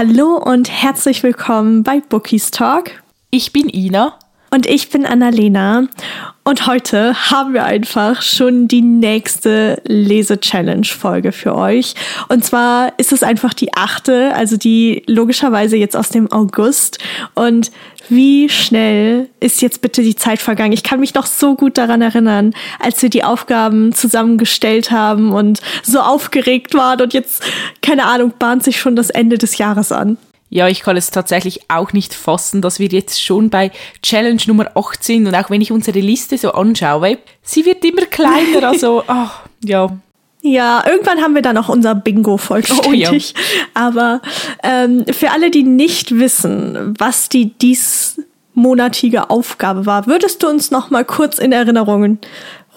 Hallo und herzlich willkommen bei Bookies Talk. Ich bin Ina. Und ich bin Annalena. Und heute haben wir einfach schon die nächste Lese-Challenge-Folge für euch. Und zwar ist es einfach die achte, also die logischerweise jetzt aus dem August. Und wie schnell ist jetzt bitte die Zeit vergangen? Ich kann mich noch so gut daran erinnern, als wir die Aufgaben zusammengestellt haben und so aufgeregt waren. Und jetzt, keine Ahnung, bahnt sich schon das Ende des Jahres an. Ja, ich kann es tatsächlich auch nicht fassen, dass wir jetzt schon bei Challenge Nummer 8 sind und auch wenn ich unsere Liste so anschaue, sie wird immer kleiner, also, ach, ja. Ja, irgendwann haben wir dann auch unser Bingo vollständig. Oh, ja. Aber ähm, für alle, die nicht wissen, was die diesmonatige Aufgabe war, würdest du uns noch mal kurz in Erinnerungen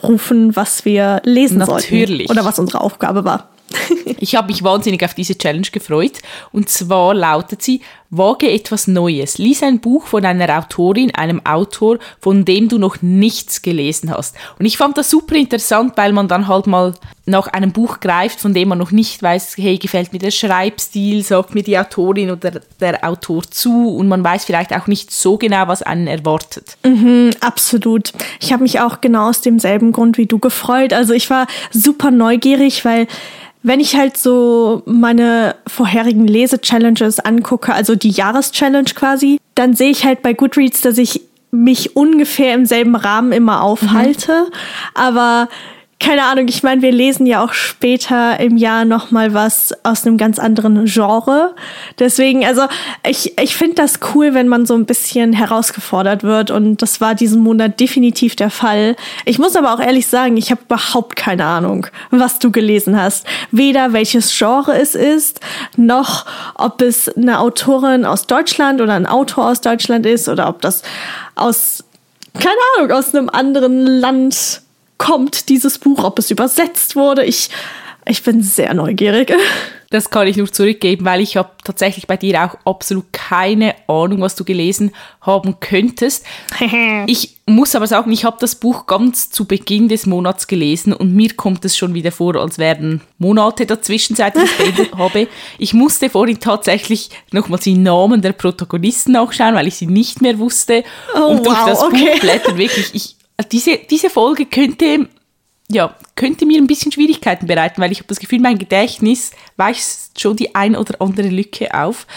rufen, was wir lesen Natürlich. sollten? Oder was unsere Aufgabe war? ich habe mich wahnsinnig auf diese Challenge gefreut. Und zwar lautet sie, wage etwas Neues. Lies ein Buch von einer Autorin, einem Autor, von dem du noch nichts gelesen hast. Und ich fand das super interessant, weil man dann halt mal nach einem Buch greift, von dem man noch nicht weiß, hey, gefällt mir der Schreibstil, sagt mir die Autorin oder der Autor zu und man weiß vielleicht auch nicht so genau, was einen erwartet. Mhm, absolut. Ich habe mich auch genau aus demselben Grund wie du gefreut. Also ich war super neugierig, weil wenn ich halt so meine vorherigen Lese-Challenges angucke, also die Jahreschallenge quasi, dann sehe ich halt bei Goodreads, dass ich mich ungefähr im selben Rahmen immer aufhalte. Mhm. Aber keine Ahnung, ich meine, wir lesen ja auch später im Jahr noch mal was aus einem ganz anderen Genre. Deswegen, also ich, ich finde das cool, wenn man so ein bisschen herausgefordert wird und das war diesen Monat definitiv der Fall. Ich muss aber auch ehrlich sagen, ich habe überhaupt keine Ahnung, was du gelesen hast. Weder welches Genre es ist, noch ob es eine Autorin aus Deutschland oder ein Autor aus Deutschland ist oder ob das aus keine Ahnung, aus einem anderen Land kommt dieses Buch, ob es übersetzt wurde. Ich, ich bin sehr neugierig. Das kann ich nur zurückgeben, weil ich habe tatsächlich bei dir auch absolut keine Ahnung, was du gelesen haben könntest. ich muss aber sagen, ich habe das Buch ganz zu Beginn des Monats gelesen und mir kommt es schon wieder vor, als wären Monate dazwischen, seit ich es beendet habe. Ich musste vorhin tatsächlich nochmals die Namen der Protagonisten nachschauen, weil ich sie nicht mehr wusste. Oh, und durch wow, das okay. Buch blättern wirklich, ich diese, diese Folge könnte, ja, könnte mir ein bisschen Schwierigkeiten bereiten, weil ich habe das Gefühl, mein Gedächtnis weist schon die ein oder andere Lücke auf.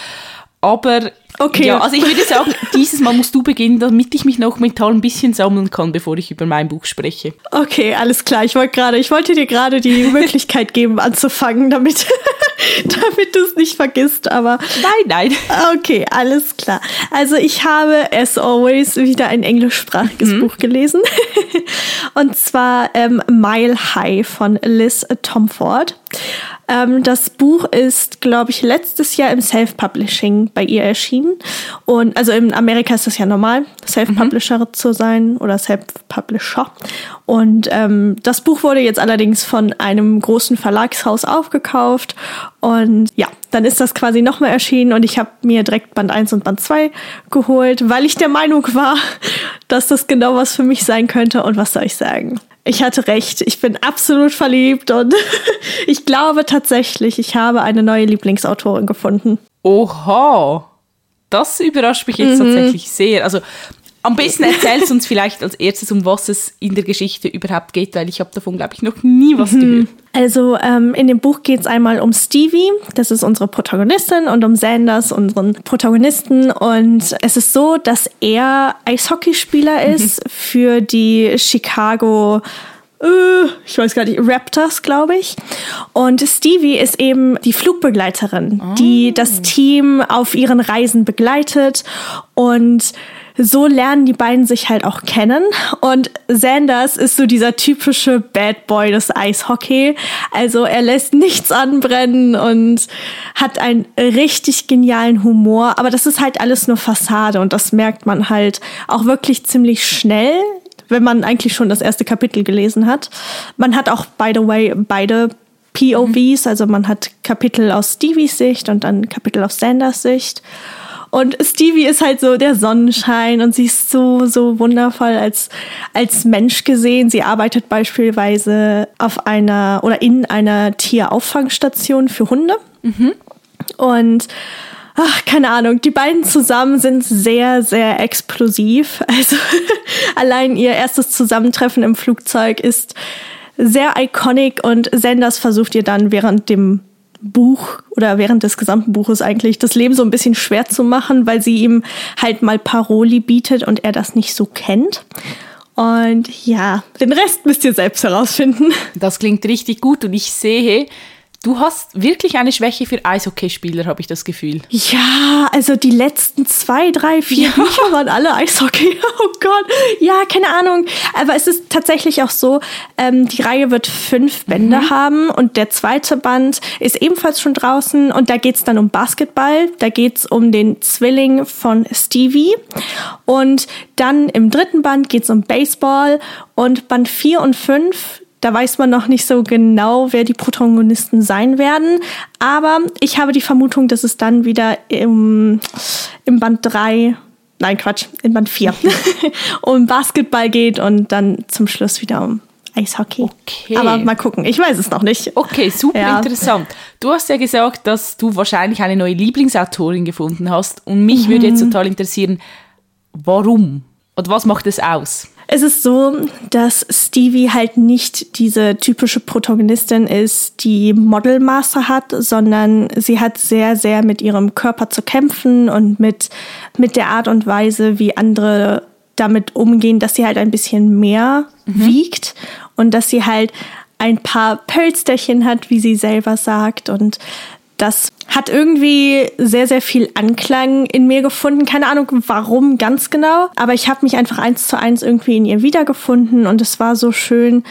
Aber okay. ja, also ich würde sagen, dieses Mal musst du beginnen, damit ich mich noch mental ein bisschen sammeln kann, bevor ich über mein Buch spreche. Okay, alles klar. Ich wollte gerade, ich wollte dir gerade die Möglichkeit geben, anzufangen, damit, damit du es nicht vergisst. Aber nein, nein. Okay, alles klar. Also ich habe as always wieder ein englischsprachiges mhm. Buch gelesen, und zwar ähm, Mile High von Liz Tomford. Ähm, das Buch ist, glaube ich, letztes Jahr im Self-Publishing bei ihr erschienen. Und also in Amerika ist das ja normal, Self-Publisher mhm. zu sein oder Self-Publisher. Und ähm, das Buch wurde jetzt allerdings von einem großen Verlagshaus aufgekauft. Und ja, dann ist das quasi nochmal erschienen und ich habe mir direkt Band 1 und Band 2 geholt, weil ich der Meinung war, dass das genau was für mich sein könnte. Und was soll ich sagen? Ich hatte recht. Ich bin absolut verliebt und ich glaube tatsächlich, ich habe eine neue Lieblingsautorin gefunden. Oha. Das überrascht mich jetzt mhm. tatsächlich sehr. Also am besten erzählst du uns vielleicht als erstes, um was es in der Geschichte überhaupt geht, weil ich habe davon, glaube ich, noch nie was mhm. gehört. Also ähm, in dem Buch geht es einmal um Stevie, das ist unsere Protagonistin, und um Sanders, unseren Protagonisten. Und es ist so, dass er Eishockeyspieler ist für die Chicago ich weiß gar nicht, Raptors, glaube ich. Und Stevie ist eben die Flugbegleiterin, oh. die das Team auf ihren Reisen begleitet und so lernen die beiden sich halt auch kennen. Und Sanders ist so dieser typische Bad Boy des Eishockey. Also er lässt nichts anbrennen und hat einen richtig genialen Humor. Aber das ist halt alles nur Fassade und das merkt man halt auch wirklich ziemlich schnell wenn man eigentlich schon das erste Kapitel gelesen hat. Man hat auch, by the way, beide POVs, also man hat Kapitel aus Stevies Sicht und dann Kapitel aus Sanders Sicht. Und Stevie ist halt so der Sonnenschein und sie ist so, so wundervoll als, als Mensch gesehen. Sie arbeitet beispielsweise auf einer oder in einer Tierauffangstation für Hunde. Mhm. Und ach, keine Ahnung, die beiden zusammen sind sehr, sehr explosiv. Also allein ihr erstes Zusammentreffen im Flugzeug ist sehr iconic und Sanders versucht ihr dann während dem Buch oder während des gesamten Buches eigentlich das Leben so ein bisschen schwer zu machen, weil sie ihm halt mal Paroli bietet und er das nicht so kennt. Und ja, den Rest müsst ihr selbst herausfinden. Das klingt richtig gut und ich sehe, Du hast wirklich eine Schwäche für Eishockeyspieler, habe ich das Gefühl. Ja, also die letzten zwei, drei, vier ja. Bücher waren alle Eishockey. Oh Gott. Ja, keine Ahnung. Aber es ist tatsächlich auch so, ähm, die Reihe wird fünf Bände mhm. haben und der zweite Band ist ebenfalls schon draußen und da geht es dann um Basketball. Da geht es um den Zwilling von Stevie. Und dann im dritten Band geht es um Baseball und Band vier und fünf da weiß man noch nicht so genau, wer die Protagonisten sein werden. Aber ich habe die Vermutung, dass es dann wieder im, im Band 3, nein Quatsch, in Band 4 um Basketball geht und dann zum Schluss wieder um Eishockey. Okay. Aber mal gucken, ich weiß es noch nicht. Okay, super ja. interessant. Du hast ja gesagt, dass du wahrscheinlich eine neue Lieblingsautorin gefunden hast und mich mhm. würde jetzt total interessieren, warum? Und was macht es aus? Es ist so, dass Stevie halt nicht diese typische Protagonistin ist, die Modelmaster hat, sondern sie hat sehr, sehr mit ihrem Körper zu kämpfen und mit, mit der Art und Weise, wie andere damit umgehen, dass sie halt ein bisschen mehr mhm. wiegt und dass sie halt ein paar Pölsterchen hat, wie sie selber sagt und das hat irgendwie sehr, sehr viel Anklang in mir gefunden. Keine Ahnung, warum ganz genau. Aber ich habe mich einfach eins zu eins irgendwie in ihr wiedergefunden. Und es war so schön,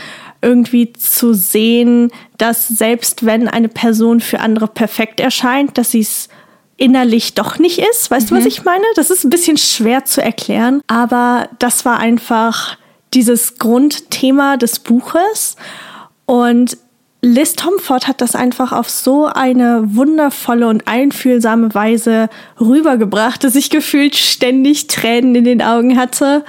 irgendwie zu sehen, dass selbst wenn eine Person für andere perfekt erscheint, dass sie es innerlich doch nicht ist. Weißt mhm. du, was mhm. ich meine? Das ist ein bisschen schwer zu erklären. Aber das war einfach dieses Grundthema des Buches. Und Liz Tomford hat das einfach auf so eine wundervolle und einfühlsame Weise rübergebracht, dass ich gefühlt ständig Tränen in den Augen hatte.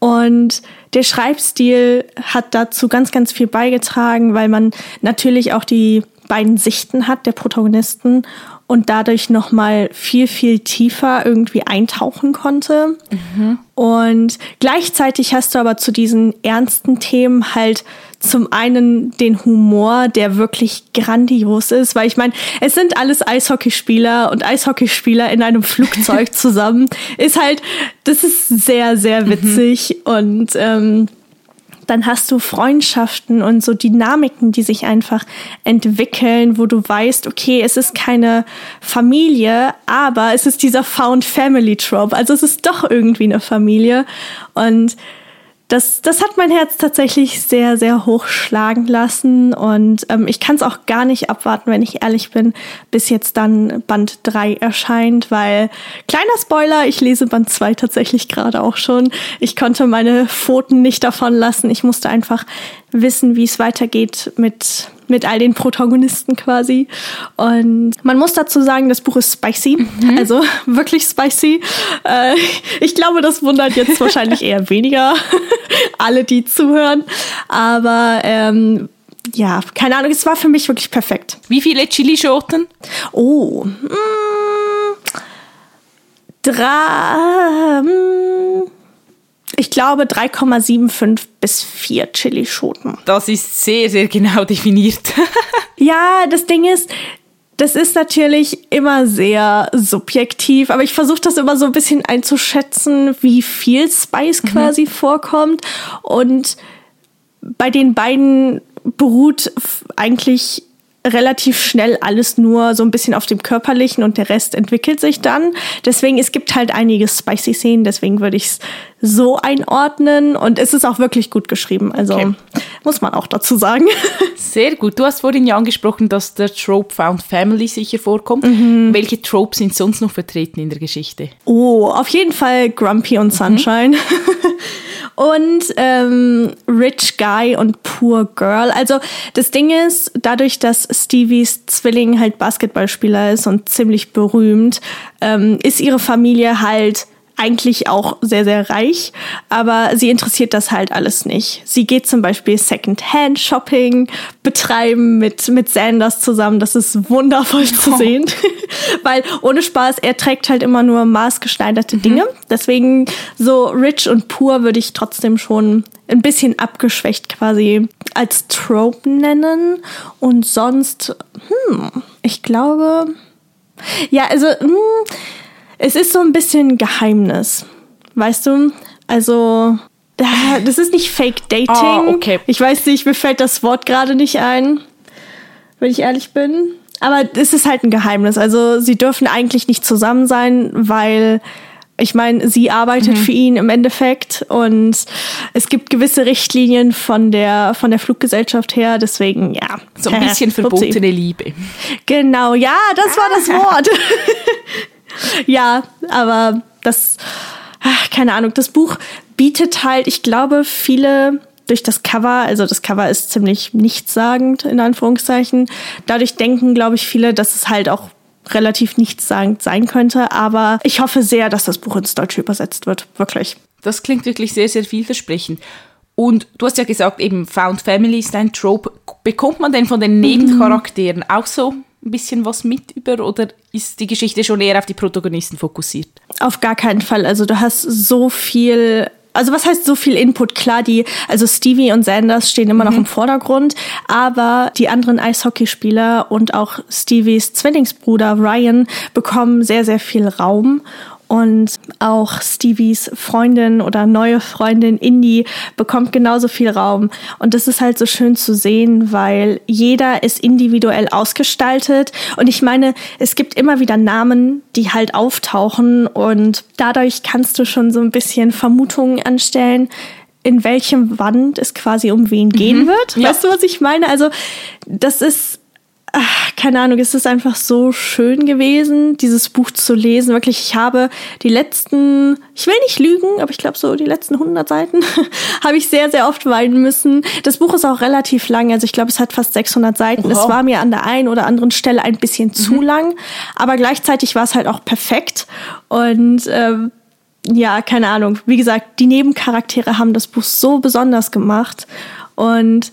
Und der Schreibstil hat dazu ganz, ganz viel beigetragen, weil man natürlich auch die beiden Sichten hat der Protagonisten und dadurch noch mal viel viel tiefer irgendwie eintauchen konnte. Mhm. Und gleichzeitig hast du aber zu diesen ernsten Themen halt zum einen den Humor, der wirklich grandios ist, weil ich meine, es sind alles Eishockeyspieler und Eishockeyspieler in einem Flugzeug zusammen, ist halt, das ist sehr, sehr mhm. witzig mhm. und ähm, dann hast du Freundschaften und so Dynamiken, die sich einfach entwickeln, wo du weißt, okay, es ist keine Familie, aber es ist dieser Found Family Trope. Also es ist doch irgendwie eine Familie und das, das hat mein Herz tatsächlich sehr, sehr hoch schlagen lassen. Und ähm, ich kann es auch gar nicht abwarten, wenn ich ehrlich bin, bis jetzt dann Band 3 erscheint, weil kleiner Spoiler, ich lese Band 2 tatsächlich gerade auch schon. Ich konnte meine Pfoten nicht davon lassen. Ich musste einfach wissen, wie es weitergeht mit, mit all den Protagonisten quasi. Und man muss dazu sagen, das Buch ist spicy, mhm. also wirklich spicy. Äh, ich glaube, das wundert jetzt wahrscheinlich eher weniger alle, die zuhören. Aber ähm, ja, keine Ahnung, es war für mich wirklich perfekt. Wie viele Chilischoten? Oh, mh, mm, drei. Mh, mm, ich glaube 3,75 bis 4 Chilischoten. Das ist sehr, sehr genau definiert. ja, das Ding ist, das ist natürlich immer sehr subjektiv, aber ich versuche das immer so ein bisschen einzuschätzen, wie viel Spice mhm. quasi vorkommt. Und bei den beiden beruht eigentlich relativ schnell alles nur so ein bisschen auf dem Körperlichen und der Rest entwickelt sich dann. Deswegen, es gibt halt einige spicy Szenen, deswegen würde ich es so einordnen und es ist auch wirklich gut geschrieben. Also okay. muss man auch dazu sagen. Sehr gut. Du hast vorhin ja angesprochen, dass der Trope Found Family sicher vorkommt. Mhm. Welche Tropes sind sonst noch vertreten in der Geschichte? Oh, auf jeden Fall Grumpy und Sunshine. Mhm. und ähm, Rich Guy und Poor Girl. Also das Ding ist, dadurch, dass Stevies Zwilling halt Basketballspieler ist und ziemlich berühmt, ähm, ist ihre Familie halt eigentlich auch sehr, sehr reich, aber sie interessiert das halt alles nicht. Sie geht zum Beispiel Second-Hand-Shopping betreiben mit, mit Sanders zusammen. Das ist wundervoll zu sehen, weil ohne Spaß, er trägt halt immer nur maßgeschneiderte mhm. Dinge. Deswegen so rich und pur würde ich trotzdem schon ein bisschen abgeschwächt quasi als Trope nennen. Und sonst, hm, ich glaube, ja, also, hm, es ist so ein bisschen Geheimnis. Weißt du? Also, das ist nicht Fake Dating. Oh, okay. Ich weiß nicht, mir fällt das Wort gerade nicht ein, wenn ich ehrlich bin. Aber es ist halt ein Geheimnis. Also, sie dürfen eigentlich nicht zusammen sein, weil ich meine, sie arbeitet mhm. für ihn im Endeffekt und es gibt gewisse Richtlinien von der, von der Fluggesellschaft her, deswegen ja. So ein bisschen verbotene Liebe. Genau, ja, das war das Wort. ja, aber das, ach, keine Ahnung, das Buch bietet halt, ich glaube, viele durch das Cover, also das Cover ist ziemlich nichtssagend, in Anführungszeichen. Dadurch denken, glaube ich, viele, dass es halt auch relativ nichtssagend sein könnte. Aber ich hoffe sehr, dass das Buch ins Deutsche übersetzt wird. Wirklich. Das klingt wirklich sehr, sehr vielversprechend. Und du hast ja gesagt, eben Found Family ist ein Trope. Bekommt man denn von den Nebencharakteren auch so ein bisschen was mit über oder ist die Geschichte schon eher auf die Protagonisten fokussiert? Auf gar keinen Fall. Also du hast so viel also was heißt so viel Input? Klar, die, also Stevie und Sanders stehen immer mhm. noch im Vordergrund, aber die anderen Eishockeyspieler und auch Stevies Zwillingsbruder Ryan bekommen sehr, sehr viel Raum und auch Stevies Freundin oder neue Freundin Indy bekommt genauso viel Raum. Und das ist halt so schön zu sehen, weil jeder ist individuell ausgestaltet. Und ich meine, es gibt immer wieder Namen, die halt auftauchen. Und dadurch kannst du schon so ein bisschen Vermutungen anstellen, in welchem Wand es quasi um wen gehen mhm. wird. Ja. Weißt du, was ich meine? Also, das ist ach, keine Ahnung, es ist einfach so schön gewesen, dieses Buch zu lesen. Wirklich, ich habe die letzten, ich will nicht lügen, aber ich glaube so die letzten 100 Seiten habe ich sehr, sehr oft weinen müssen. Das Buch ist auch relativ lang, also ich glaube, es hat fast 600 Seiten. Wow. Es war mir an der einen oder anderen Stelle ein bisschen mhm. zu lang, aber gleichzeitig war es halt auch perfekt und ähm, ja, keine Ahnung. Wie gesagt, die Nebencharaktere haben das Buch so besonders gemacht und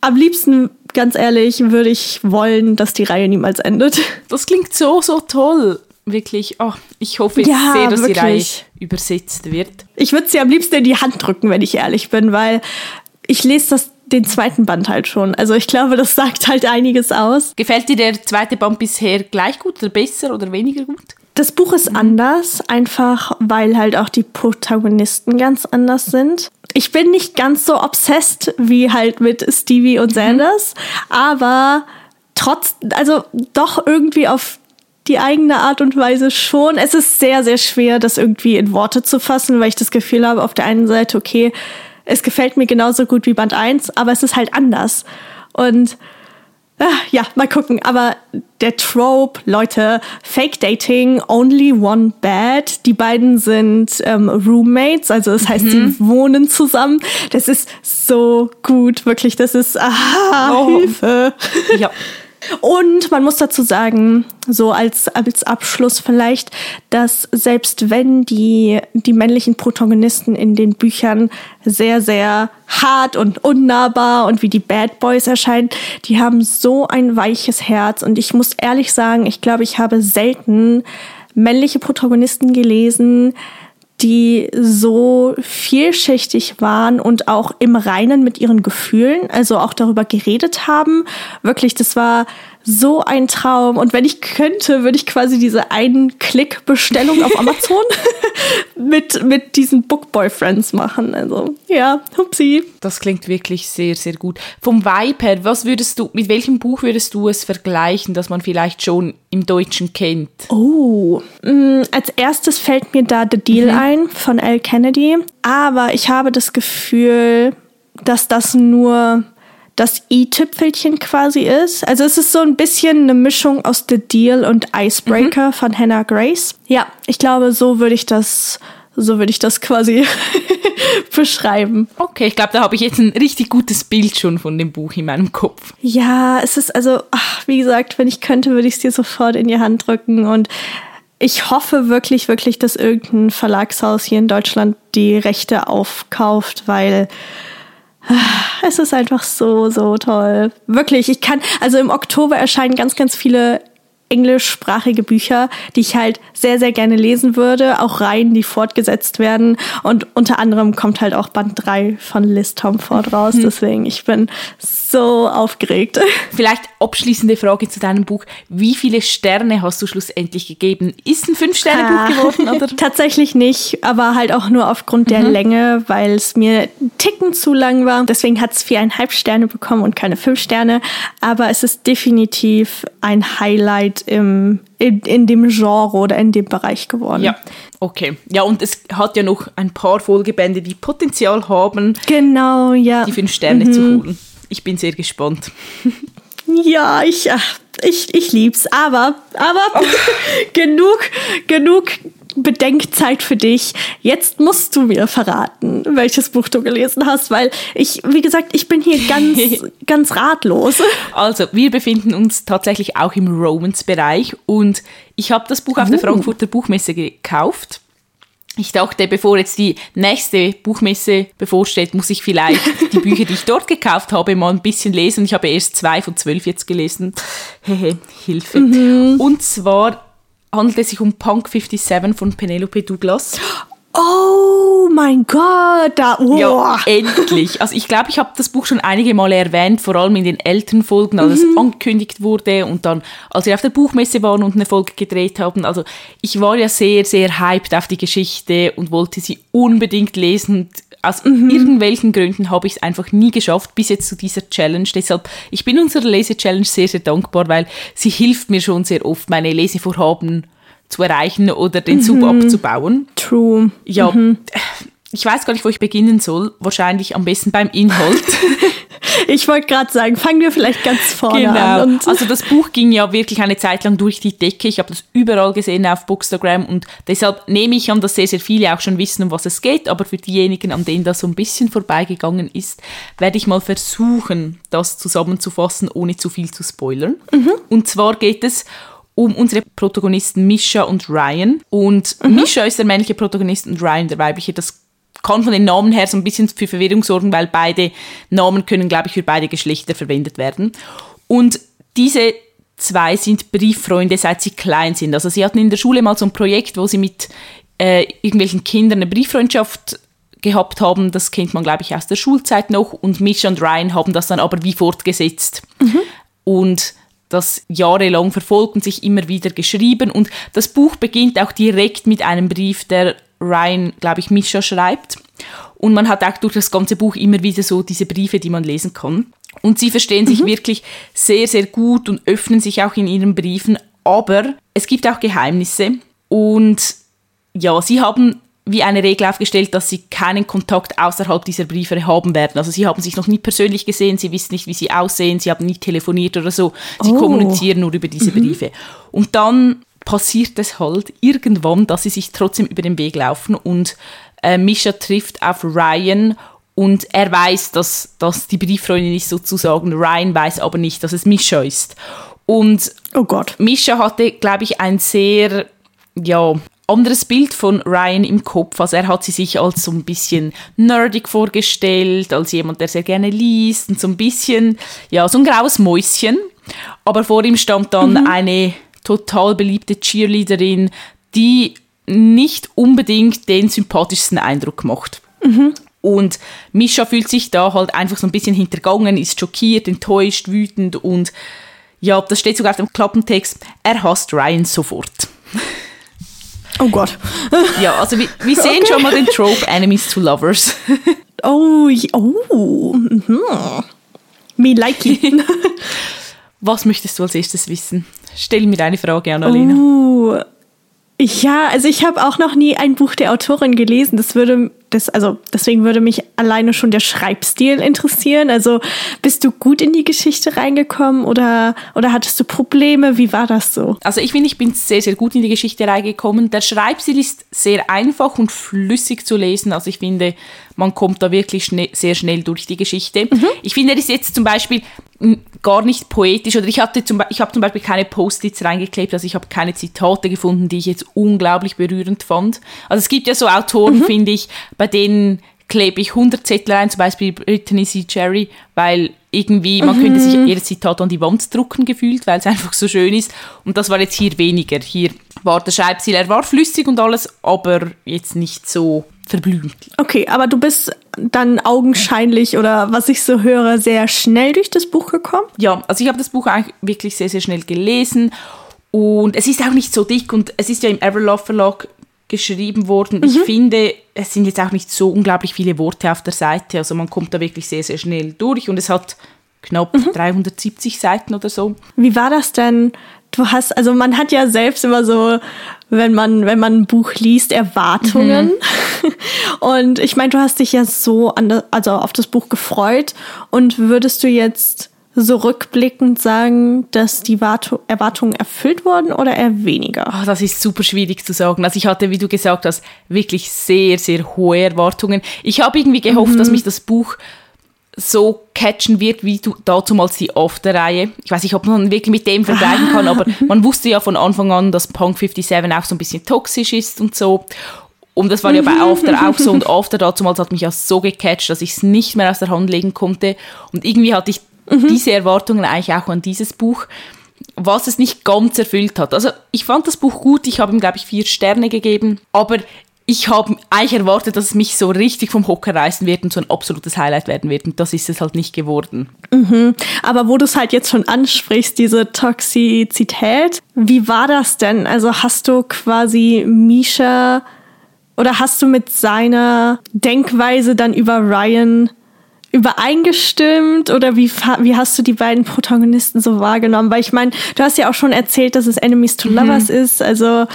am liebsten ganz ehrlich, würde ich wollen, dass die Reihe niemals endet. Das klingt so, so toll. Wirklich. Oh, ich hoffe ja, sehr, dass wirklich. die Reihe übersetzt wird. Ich würde sie am liebsten in die Hand drücken, wenn ich ehrlich bin, weil ich lese das den zweiten Band halt schon. Also ich glaube, das sagt halt einiges aus. Gefällt dir der zweite Band bisher gleich gut oder besser oder weniger gut? Das Buch ist anders, einfach weil halt auch die Protagonisten ganz anders sind. Ich bin nicht ganz so obsessed wie halt mit Stevie und mhm. Sanders, mhm. aber trotz, also doch irgendwie auf die eigene Art und Weise schon. Es ist sehr, sehr schwer, das irgendwie in Worte zu fassen, weil ich das Gefühl habe, auf der einen Seite, okay, es gefällt mir genauso gut wie Band 1, aber es ist halt anders. Und ja, mal gucken. Aber der Trope, Leute, Fake Dating, Only One Bad. Die beiden sind ähm, Roommates, also das heißt, mhm. sie wohnen zusammen. Das ist so gut, wirklich. Das ist ah, oh. Hilfe. Ja. Und man muss dazu sagen, so als, als Abschluss vielleicht, dass selbst wenn die, die männlichen Protagonisten in den Büchern sehr, sehr hart und unnahbar und wie die Bad Boys erscheinen, die haben so ein weiches Herz. Und ich muss ehrlich sagen, ich glaube, ich habe selten männliche Protagonisten gelesen, die so vielschichtig waren und auch im Reinen mit ihren Gefühlen, also auch darüber geredet haben. Wirklich, das war so ein Traum. Und wenn ich könnte, würde ich quasi diese einen Klick-Bestellung auf Amazon mit, mit diesen Book-Boyfriends machen. Also, ja, hupsi. Das klingt wirklich sehr, sehr gut. Vom Vibe her, was würdest du, mit welchem Buch würdest du es vergleichen, das man vielleicht schon im Deutschen kennt? Oh, mh, mm, als erstes fällt mir da The Deal mhm. ein von L. Kennedy. Aber ich habe das Gefühl, dass das nur das i-Tüpfelchen quasi ist. Also es ist so ein bisschen eine Mischung aus The Deal und Icebreaker mhm. von Hannah Grace. Ja, ich glaube, so würde ich das so würde ich das quasi beschreiben. Okay, ich glaube, da habe ich jetzt ein richtig gutes Bild schon von dem Buch in meinem Kopf. Ja, es ist also, ach, wie gesagt, wenn ich könnte, würde ich es dir sofort in die Hand drücken und ich hoffe wirklich, wirklich, dass irgendein Verlagshaus hier in Deutschland die Rechte aufkauft, weil es ist einfach so, so toll. Wirklich, ich kann, also im Oktober erscheinen ganz, ganz viele englischsprachige Bücher, die ich halt sehr, sehr gerne lesen würde, auch Reihen, die fortgesetzt werden. Und unter anderem kommt halt auch Band 3 von Liz Tomford raus. Mhm. Deswegen, ich bin so aufgeregt. Vielleicht abschließende Frage zu deinem Buch. Wie viele Sterne hast du schlussendlich gegeben? Ist ein Fünf-Sterne-Buch ah, geworden? Oder? Tatsächlich nicht, aber halt auch nur aufgrund der mhm. Länge, weil es mir einen Ticken zu lang war. Deswegen hat es viereinhalb Sterne bekommen und keine fünf Sterne. Aber es ist definitiv ein Highlight im, in, in dem Genre oder in dem Bereich geworden. Ja, okay. Ja, und es hat ja noch ein paar Folgebände, die Potenzial haben, genau, ja. die fünf Sterne mhm. zu holen. Ich bin sehr gespannt. Ja, ich, ich, ich lieb's. Aber, aber oh. genug, genug Bedenkzeit für dich. Jetzt musst du mir verraten, welches Buch du gelesen hast, weil ich, wie gesagt, ich bin hier ganz, ganz ratlos. Also, wir befinden uns tatsächlich auch im Romance-Bereich und ich habe das Buch auf der oh. Frankfurter Buchmesse gekauft. Ich dachte, bevor jetzt die nächste Buchmesse bevorsteht, muss ich vielleicht die Bücher, die ich dort gekauft habe, mal ein bisschen lesen. Ich habe erst zwei von zwölf jetzt gelesen. Hehe, Hilfe. Mhm. Und zwar handelt es sich um Punk 57 von Penelope Douglas. Oh mein Gott, da, oh. Ja, endlich. Also ich glaube, ich habe das Buch schon einige Male erwähnt, vor allem in den älteren Folgen, als mhm. es angekündigt wurde und dann, als wir auf der Buchmesse waren und eine Folge gedreht haben. Also ich war ja sehr, sehr hyped auf die Geschichte und wollte sie unbedingt lesen. Aus mhm. irgendwelchen Gründen habe ich es einfach nie geschafft, bis jetzt zu dieser Challenge. Deshalb, ich bin unserer Lese-Challenge sehr, sehr dankbar, weil sie hilft mir schon sehr oft, meine Lesevorhaben zu erreichen oder den Zug mhm. abzubauen. True. Ja, mhm. ich weiß gar nicht, wo ich beginnen soll. Wahrscheinlich am besten beim Inhalt. ich wollte gerade sagen, fangen wir vielleicht ganz vorne genau. an. also das Buch ging ja wirklich eine Zeit lang durch die Decke. Ich habe das überall gesehen auf Bookstagram und deshalb nehme ich an, dass sehr, sehr viele auch schon wissen, um was es geht. Aber für diejenigen, an denen das so ein bisschen vorbeigegangen ist, werde ich mal versuchen, das zusammenzufassen, ohne zu viel zu spoilern. Mhm. Und zwar geht es um unsere Protagonisten Misha und Ryan. Und mhm. Misha ist der männliche Protagonist und Ryan der weibliche. Das kann von den Namen her so ein bisschen für Verwirrung sorgen, weil beide Namen können, glaube ich, für beide Geschlechter verwendet werden. Und diese zwei sind Brieffreunde, seit sie klein sind. Also sie hatten in der Schule mal so ein Projekt, wo sie mit äh, irgendwelchen Kindern eine Brieffreundschaft gehabt haben. Das kennt man, glaube ich, aus der Schulzeit noch. Und Misha und Ryan haben das dann aber wie fortgesetzt. Mhm. Und das jahrelang verfolgt und sich immer wieder geschrieben. Und das Buch beginnt auch direkt mit einem Brief, der Ryan, glaube ich, Misha schreibt. Und man hat auch durch das ganze Buch immer wieder so diese Briefe, die man lesen kann. Und sie verstehen sich mhm. wirklich sehr, sehr gut und öffnen sich auch in ihren Briefen. Aber es gibt auch Geheimnisse. Und ja, sie haben wie eine Regel aufgestellt, dass sie keinen Kontakt außerhalb dieser Briefe haben werden. Also sie haben sich noch nie persönlich gesehen, sie wissen nicht, wie sie aussehen, sie haben nie telefoniert oder so. Sie oh. kommunizieren nur über diese mhm. Briefe. Und dann passiert es halt irgendwann, dass sie sich trotzdem über den Weg laufen und äh, Misha trifft auf Ryan und er weiß, dass das die Brieffreundin ist sozusagen. Ryan weiß aber nicht, dass es Misha ist. Und oh Gott. Misha hatte, glaube ich, ein sehr ja, anderes Bild von Ryan im Kopf. Also er hat sie sich als so ein bisschen nerdig vorgestellt, als jemand, der sehr gerne liest und so ein bisschen, ja, so ein graues Mäuschen. Aber vor ihm stand dann mhm. eine total beliebte Cheerleaderin, die nicht unbedingt den sympathischsten Eindruck macht. Mhm. Und Misha fühlt sich da halt einfach so ein bisschen hintergangen, ist schockiert, enttäuscht, wütend und ja, das steht sogar auf dem Klappentext, er hasst Ryan sofort. Oh Gott. Ja, also wir, wir sehen okay. schon mal den Trope Enemies to Lovers. Oh, oh. Mhm. Me like it. Was möchtest du als erstes wissen? Stell mir deine Frage, Annalena. Uh, ja, also ich habe auch noch nie ein Buch der Autorin gelesen. Das würde das, also deswegen würde mich alleine schon der Schreibstil interessieren. Also bist du gut in die Geschichte reingekommen oder, oder hattest du Probleme? Wie war das so? Also ich finde, ich bin sehr, sehr gut in die Geschichte reingekommen. Der Schreibstil ist sehr einfach und flüssig zu lesen. Also ich finde, man kommt da wirklich schnell, sehr schnell durch die Geschichte. Mhm. Ich finde, er ist jetzt zum Beispiel gar nicht poetisch oder ich hatte zum, ich habe zum Beispiel keine Post-its reingeklebt, also ich habe keine Zitate gefunden, die ich jetzt unglaublich berührend fand. Also es gibt ja so Autoren, mhm. finde ich, bei denen klebe ich 100 Zettel rein, zum Beispiel Brittany C. Cherry, weil irgendwie, man mhm. könnte sich jedes Zitat an die Wand drucken gefühlt, weil es einfach so schön ist. Und das war jetzt hier weniger. Hier war der Schreibstil, er war flüssig und alles, aber jetzt nicht so verblümt. Okay, aber du bist dann augenscheinlich oder was ich so höre, sehr schnell durch das Buch gekommen? Ja, also ich habe das Buch eigentlich wirklich sehr, sehr schnell gelesen und es ist auch nicht so dick und es ist ja im Everlove Verlag geschrieben worden. Mhm. Ich finde, es sind jetzt auch nicht so unglaublich viele Worte auf der Seite. Also man kommt da wirklich sehr, sehr schnell durch und es hat knapp mhm. 370 Seiten oder so. Wie war das denn? Du hast, also man hat ja selbst immer so, wenn man, wenn man ein Buch liest, Erwartungen. Mhm. Und ich meine, du hast dich ja so an das, also auf das Buch gefreut. Und würdest du jetzt so rückblickend sagen, dass die Erwartungen erfüllt wurden oder eher weniger? Oh, das ist super schwierig zu sagen. Also ich hatte, wie du gesagt hast, wirklich sehr, sehr hohe Erwartungen. Ich habe irgendwie gehofft, mhm. dass mich das Buch so catchen wird, wie du damals die After-Reihe. Ich weiß nicht, ob man wirklich mit dem vergleichen kann, aber man wusste ja von Anfang an, dass Punk 57 auch so ein bisschen toxisch ist und so. Und das war ja bei After auch so. Und After damals hat mich ja so gecatcht, dass ich es nicht mehr aus der Hand legen konnte. Und irgendwie hatte ich mhm. diese Erwartungen eigentlich auch an dieses Buch, was es nicht ganz erfüllt hat. Also ich fand das Buch gut, ich habe ihm, glaube ich, vier Sterne gegeben, aber ich habe eigentlich erwartet, dass es mich so richtig vom Hocker reißen wird und so ein absolutes Highlight werden wird. Und das ist es halt nicht geworden. Mhm. Aber wo du es halt jetzt schon ansprichst, diese Toxizität, wie war das denn? Also hast du quasi Misha oder hast du mit seiner Denkweise dann über Ryan übereingestimmt oder wie, wie hast du die beiden Protagonisten so wahrgenommen? Weil ich meine, du hast ja auch schon erzählt, dass es Enemies to Lovers mhm. ist. Also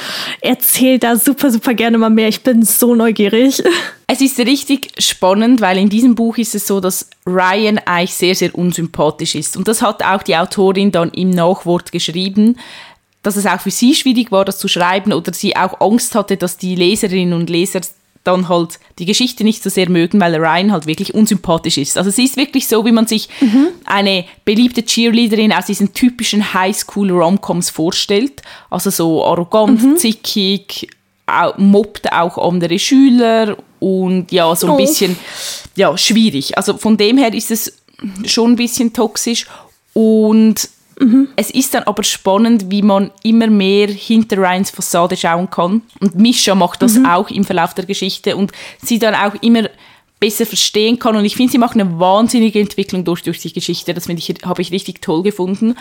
erzähl da super, super gerne mal mehr. Ich bin so neugierig. Es ist richtig spannend, weil in diesem Buch ist es so, dass Ryan eigentlich sehr, sehr unsympathisch ist. Und das hat auch die Autorin dann im Nachwort geschrieben dass es auch für sie schwierig war, das zu schreiben oder sie auch Angst hatte, dass die Leserinnen und Leser dann halt die Geschichte nicht so sehr mögen, weil Ryan halt wirklich unsympathisch ist. Also sie ist wirklich so, wie man sich mhm. eine beliebte Cheerleaderin aus diesen typischen Highschool-Romcoms vorstellt. Also so arrogant, mhm. zickig, mobbt auch andere Schüler und ja, so ein oh. bisschen ja, schwierig. Also von dem her ist es schon ein bisschen toxisch und Mhm. Es ist dann aber spannend, wie man immer mehr hinter Ryans Fassade schauen kann. Und Misha macht das mhm. auch im Verlauf der Geschichte und sie dann auch immer besser verstehen kann. Und ich finde, sie macht eine wahnsinnige Entwicklung durch, durch die Geschichte. Das ich, habe ich richtig toll gefunden.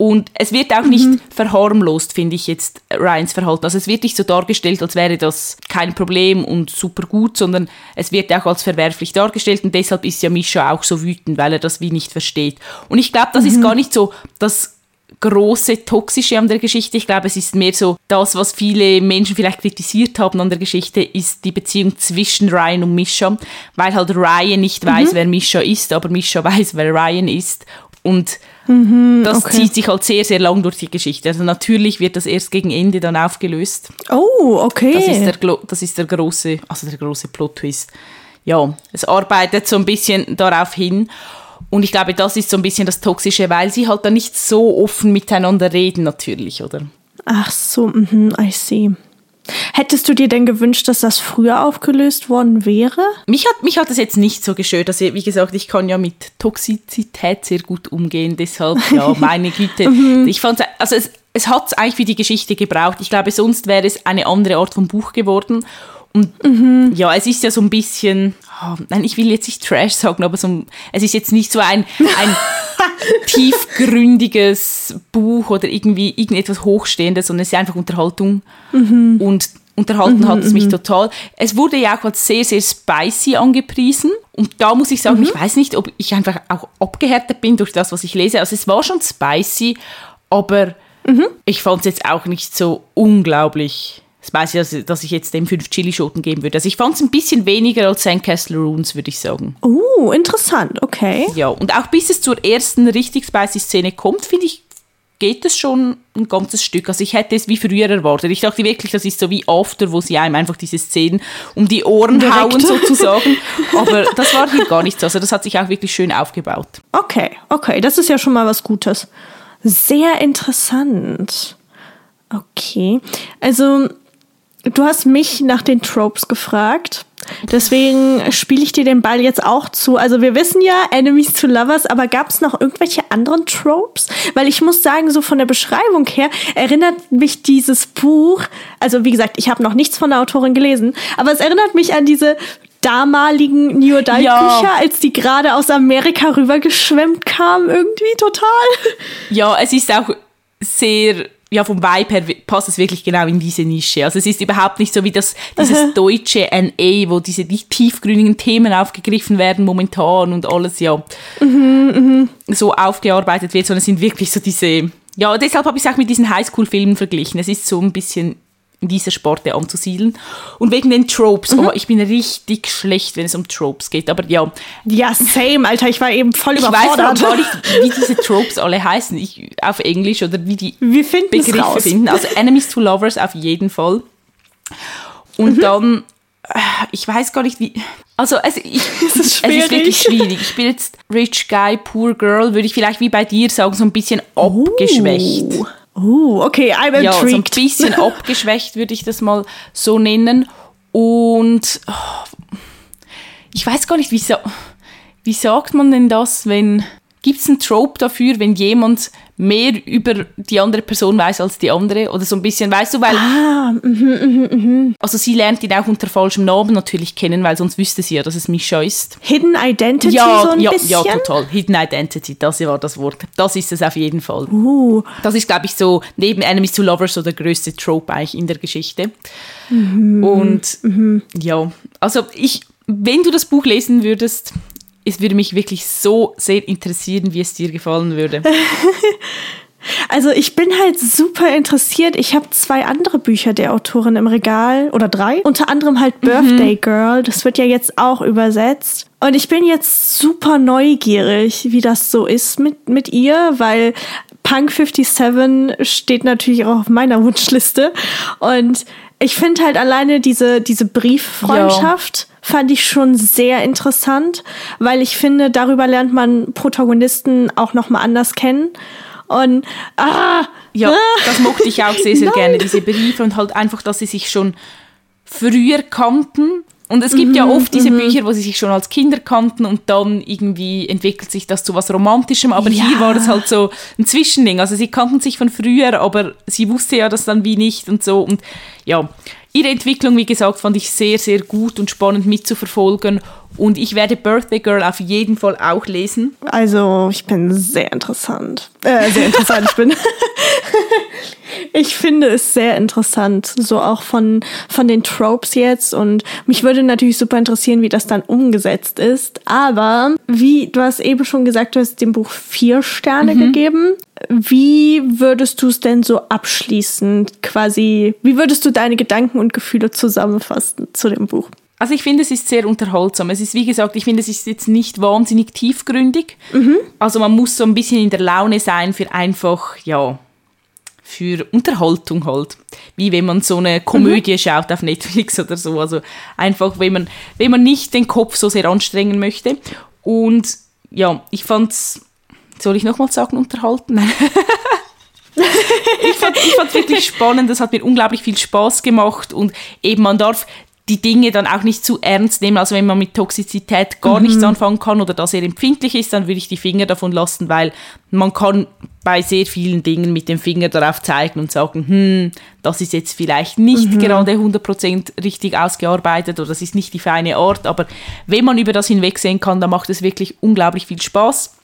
Und es wird auch nicht mhm. verharmlost, finde ich jetzt, Ryans Verhalten. Also es wird nicht so dargestellt, als wäre das kein Problem und super gut, sondern es wird auch als verwerflich dargestellt und deshalb ist ja Misha auch so wütend, weil er das wie nicht versteht. Und ich glaube, das mhm. ist gar nicht so das große Toxische an der Geschichte. Ich glaube, es ist mehr so, das, was viele Menschen vielleicht kritisiert haben an der Geschichte, ist die Beziehung zwischen Ryan und Misha, weil halt Ryan nicht weiß, mhm. wer Misha ist, aber Misha weiß, wer Ryan ist. Und mhm, das okay. zieht sich halt sehr, sehr lang durch die Geschichte. Also natürlich wird das erst gegen Ende dann aufgelöst. Oh, okay. Das ist der, das ist der große, also der große Plot-Twist. Ja, es arbeitet so ein bisschen darauf hin. Und ich glaube, das ist so ein bisschen das Toxische, weil sie halt dann nicht so offen miteinander reden, natürlich, oder? Ach so, mm I see. Hättest du dir denn gewünscht, dass das früher aufgelöst worden wäre? Mich hat, mich hat das jetzt nicht so gestört. Also, wie gesagt, ich kann ja mit Toxizität sehr gut umgehen. Deshalb, ja, meine Güte. Mhm. ich fand also es, es hat es eigentlich für die Geschichte gebraucht. Ich glaube, sonst wäre es eine andere Art von Buch geworden. Und mhm. ja, es ist ja so ein bisschen, oh, nein, ich will jetzt nicht Trash sagen, aber so, es ist jetzt nicht so ein, ein tiefgründiges Buch oder irgendwie irgendetwas Hochstehendes, sondern es ist einfach Unterhaltung. Mhm. Und unterhalten mhm, hat es mich mhm. total. Es wurde ja auch als sehr, sehr spicy angepriesen. Und da muss ich sagen, mhm. ich weiß nicht, ob ich einfach auch abgehärtet bin durch das, was ich lese. Also es war schon spicy, aber mhm. ich fand es jetzt auch nicht so unglaublich ich, dass, dass ich jetzt dem fünf Chilischoten geben würde. Also ich fand es ein bisschen weniger als Sandcastle Runes, würde ich sagen. Oh, interessant, okay. Ja, und auch bis es zur ersten richtig spicy Szene kommt, finde ich, geht es schon ein ganzes Stück. Also ich hätte es wie früher erwartet. Ich dachte wirklich, das ist so wie After, wo sie einem einfach diese Szenen um die Ohren Direkt. hauen sozusagen. Aber das war hier gar nicht so. Also das hat sich auch wirklich schön aufgebaut. Okay, okay, das ist ja schon mal was Gutes. Sehr interessant. Okay, also du hast mich nach den Tropes gefragt. Deswegen spiele ich dir den Ball jetzt auch zu. Also wir wissen ja, Enemies to Lovers, aber gab es noch irgendwelche anderen Tropes? Weil ich muss sagen, so von der Beschreibung her erinnert mich dieses Buch, also wie gesagt, ich habe noch nichts von der Autorin gelesen, aber es erinnert mich an diese damaligen New Adult Ja. Bücher, als die gerade aus Amerika rübergeschwemmt kamen, irgendwie total. Ja, es ist auch sehr, ja, vom Vibe her passt es wirklich genau in diese Nische. Also es ist überhaupt nicht so wie das, dieses deutsche NA, wo diese die tiefgründigen Themen aufgegriffen werden momentan und alles, ja, so aufgearbeitet wird, sondern es sind wirklich so diese, ja, deshalb habe ich es auch mit diesen Highschool-Filmen verglichen. Es ist so ein bisschen dieser Sparte anzusiedeln. Und wegen den Tropes, oh, ich bin richtig schlecht, wenn es um Tropes geht, aber ja, Ja, same, Alter, ich war eben voll ich weiß überfordert. gar nicht, wie diese Tropes alle heißen, ich, auf Englisch oder wie die Wir finden es Begriffe finden. Also Enemies to Lovers auf jeden Fall. Und Mhm. dann, äh, ich weiß gar nicht wie. Also es, ich, ist es ist wirklich schwierig. schwierig. Ich bin jetzt Rich Guy, Poor Girl, würde ich vielleicht wie bei dir sagen, so ein bisschen abgeschwächt. Uh, uh, okay, I'm Ja, so ein intrigued. bisschen abgeschwächt würde ich das mal so nennen. Und oh, ich weiß gar nicht, wie, wie sagt man denn das, wenn... Gibt es einen Trope dafür, wenn jemand mehr über die andere Person weiß als die andere? Oder so ein bisschen, weißt du, weil... ah, Also sie lernt ihn auch unter falschem Namen natürlich kennen, weil sonst wüsste sie ja, dass es Mischa ist. Hidden Identity Ja, so ein ja, bisschen. ja, total. Hidden Identity, das war das Wort. Das ist es auf jeden Fall. Uh, Das ist, glaube ich, so neben Enemies to Lovers so der größte Trope eigentlich in der Geschichte. Und ja, also ich, wenn du das Buch lesen würdest, es würde mich wirklich so sehr interessieren, wie es dir gefallen würde. also ich bin halt super interessiert. Ich habe zwei andere Bücher der Autorin im Regal oder drei. Unter anderem halt Birthday Girl. Das wird ja jetzt auch übersetzt. Und ich bin jetzt super neugierig, wie das so ist mit, mit ihr, weil Punk 57 steht natürlich auch auf meiner Wunschliste. Und ich finde halt alleine diese, diese Brieffreundschaft fand ich schon sehr interessant, weil ich finde, darüber lernt man Protagonisten auch nochmal anders kennen. Und ah, Ja, ah, das mochte ich auch sehr, sehr Nein. gerne, diese Briefe und halt einfach, dass sie sich schon früher kannten. Und es gibt ja oft diese Bücher, wo sie sich schon als Kinder kannten und dann irgendwie entwickelt sich das zu was Romantischem. Aber Ja. hier war es halt so ein Zwischending. Also sie kannten sich von früher, aber sie wusste ja das dann wie nicht und so. Und ja, ihre Entwicklung, wie gesagt, fand ich sehr, sehr gut und spannend mitzuverfolgen. Und ich werde Birthday Girl auf jeden Fall auch lesen. Also, ich bin sehr interessant. Äh, sehr interessant. ich bin. ich finde es sehr interessant, so auch von, von den Tropes jetzt. Und mich würde natürlich super interessieren, wie das dann umgesetzt ist. Aber, wie du hast eben schon gesagt, du hast dem Buch vier Sterne gegeben. Wie würdest du es denn so abschließend quasi, wie würdest du deine Gedanken und Gefühle zusammenfassen zu dem Buch? Also ich finde, es ist sehr unterhaltsam. Es ist, wie gesagt, ich finde, es ist jetzt nicht wahnsinnig tiefgründig. Also man muss so ein bisschen in der Laune sein für einfach, ja, für Unterhaltung halt. Wie wenn man so eine Komödie schaut auf Netflix oder so. Also einfach, wenn man, wenn man nicht den Kopf so sehr anstrengen möchte. Und ja, ich fand's, soll ich nochmal sagen, unterhalten? Nein. ich fand fand's wirklich spannend, das hat mir unglaublich viel Spaß gemacht und eben man darf die Dinge dann auch nicht zu ernst nehmen. Also wenn man mit Toxizität gar nichts anfangen kann oder da sehr empfindlich ist, dann würde ich die Finger davon lassen, weil man kann bei sehr vielen Dingen mit dem Finger darauf zeigen und sagen, hm, das ist jetzt vielleicht nicht gerade 100% richtig ausgearbeitet oder das ist nicht die feine Art, aber wenn man über das hinwegsehen kann, dann macht es wirklich unglaublich viel Spaß.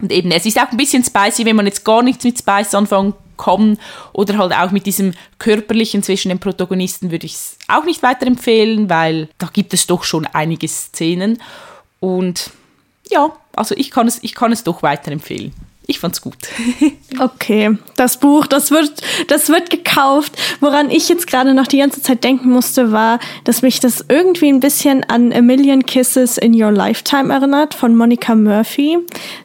Und eben, es ist auch ein bisschen spicy, wenn man jetzt gar nichts mit Spice anfangen kann oder halt auch mit diesem körperlichen zwischen den Protagonisten würde ich es auch nicht weiterempfehlen, weil da gibt es doch schon einige Szenen und ja, also ich kann es, ich kann es doch weiterempfehlen. Ich fand's gut. Okay, das Buch, das wird, das wird gekauft. Woran ich jetzt gerade noch die ganze Zeit denken musste, war, dass mich das irgendwie ein bisschen an A Million Kisses in Your Lifetime erinnert von Monica Murphy.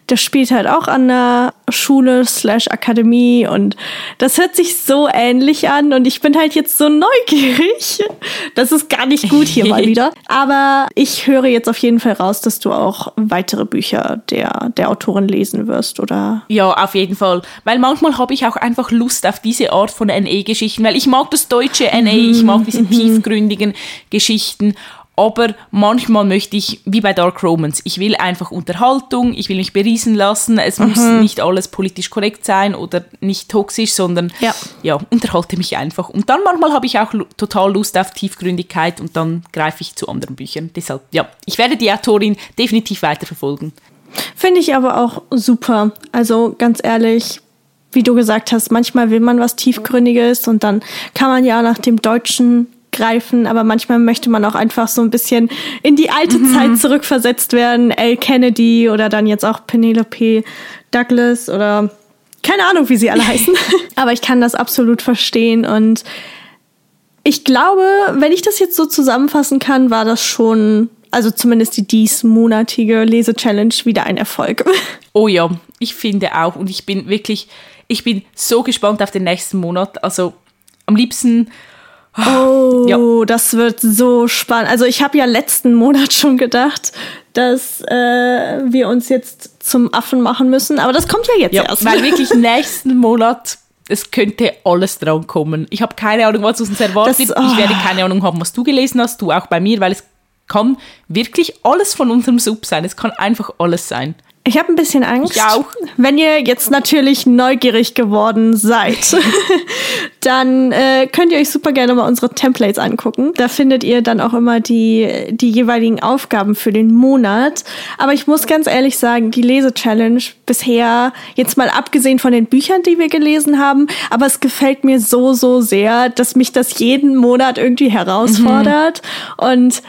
Der spielt halt auch an der Schule slash Akademie und das hört sich so ähnlich an und ich bin halt jetzt so neugierig. Das ist gar nicht gut hier mal wieder. Aber ich höre jetzt auf jeden Fall raus, dass du auch weitere Bücher der, der Autorin lesen wirst, oder? Ja, auf jeden Fall. Weil manchmal habe ich auch einfach Lust auf diese Art von NE-Geschichten, weil ich mag das deutsche NE, ich mag diese mhm. tiefgründigen Geschichten aber manchmal möchte ich, wie bei Dark Romans, ich will einfach Unterhaltung, ich will mich beriesen lassen. Es mhm. muss nicht alles politisch korrekt sein oder nicht toxisch, sondern ja, ja unterhalte mich einfach. Und dann manchmal habe ich auch total Lust auf Tiefgründigkeit und dann greife ich zu anderen Büchern. Deshalb, ja, ich werde die Autorin definitiv weiterverfolgen. Finde ich aber auch super. Also ganz ehrlich, wie du gesagt hast, manchmal will man was Tiefgründiges und dann kann man ja nach dem deutschen greifen, aber manchmal möchte man auch einfach so ein bisschen in die alte mhm. Zeit zurückversetzt werden. L. Kennedy oder dann jetzt auch Penelope Douglas oder keine Ahnung, wie sie alle heißen. aber ich kann das absolut verstehen und ich glaube, wenn ich das jetzt so zusammenfassen kann, war das schon, also zumindest die diesmonatige Lese-Challenge wieder ein Erfolg. Oh ja, ich finde auch und ich bin wirklich, ich bin so gespannt auf den nächsten Monat. Also am liebsten Oh, ja. das wird so spannend. Also ich habe ja letzten Monat schon gedacht, dass äh, wir uns jetzt zum Affen machen müssen, aber das kommt ja jetzt ja, erst. Weil wirklich nächsten Monat es könnte alles dran kommen. Ich habe keine Ahnung, was uns erwartet. Das, oh. Ich werde keine Ahnung haben, was du gelesen hast, du auch bei mir, weil es kann wirklich alles von unserem Sub sein. Es kann einfach alles sein. Ich habe ein bisschen Angst. Auch. Wenn ihr jetzt natürlich neugierig geworden seid, dann äh, könnt ihr euch super gerne mal unsere Templates angucken. Da findet ihr dann auch immer die, die jeweiligen Aufgaben für den Monat. Aber ich muss ganz ehrlich sagen, die Lese-Challenge bisher, jetzt mal abgesehen von den Büchern, die wir gelesen haben, aber es gefällt mir so, so sehr, dass mich das jeden Monat irgendwie herausfordert. Mhm. Und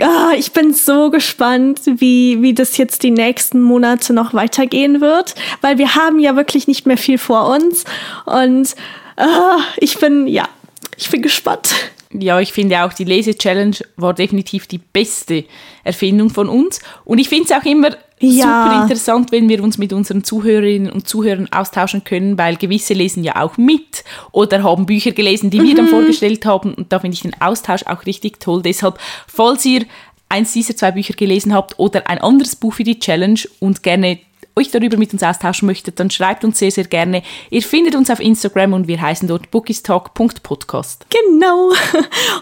Ah, ich bin so gespannt, wie, wie das jetzt die nächsten Monate noch weitergehen wird, weil wir haben ja wirklich nicht mehr viel vor uns. Und ah, ich bin, ja, ich bin gespannt. Ja, ich finde auch, die Lese-Challenge war definitiv die beste Erfindung von uns. Und ich finde es auch immer ja. super interessant, wenn wir uns mit unseren Zuhörerinnen und Zuhörern austauschen können, weil gewisse lesen ja auch mit oder haben Bücher gelesen, die mhm. wir dann mhm. vorgestellt haben. Und da finde ich den Austausch auch richtig toll. Deshalb, falls ihr eins dieser zwei Bücher gelesen habt oder ein anderes Buch für die Challenge und gerne euch darüber mit uns austauschen möchtet, dann schreibt uns sehr, sehr gerne. Ihr findet uns auf Instagram und wir heißen dort bookistalk.podcast. Genau.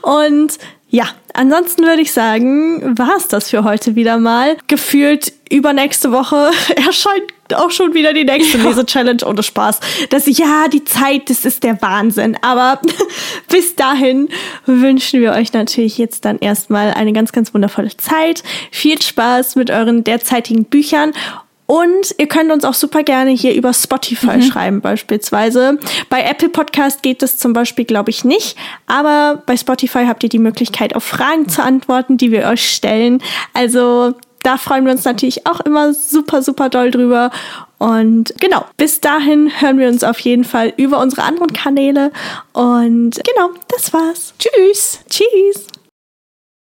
Und ja, ansonsten würde ich sagen, war es das für heute wieder mal. Gefühlt übernächste Woche erscheint auch schon wieder die nächste ja. Lese-Challenge ohne Spaß. Das, ja, die Zeit, das ist der Wahnsinn. Aber bis dahin wünschen wir euch natürlich jetzt dann erstmal eine ganz, ganz wundervolle Zeit. Viel Spaß mit euren derzeitigen Büchern und ihr könnt uns auch super gerne hier über Spotify mhm. schreiben, beispielsweise. Bei Apple Podcast geht das zum Beispiel, glaube ich, nicht. Aber bei Spotify habt ihr die Möglichkeit, auf Fragen zu antworten, die wir euch stellen. Also da freuen wir uns natürlich auch immer super, super doll drüber. Und genau, bis dahin hören wir uns auf jeden Fall über unsere anderen Kanäle. Und genau, das war's. Tschüss. Tschüss.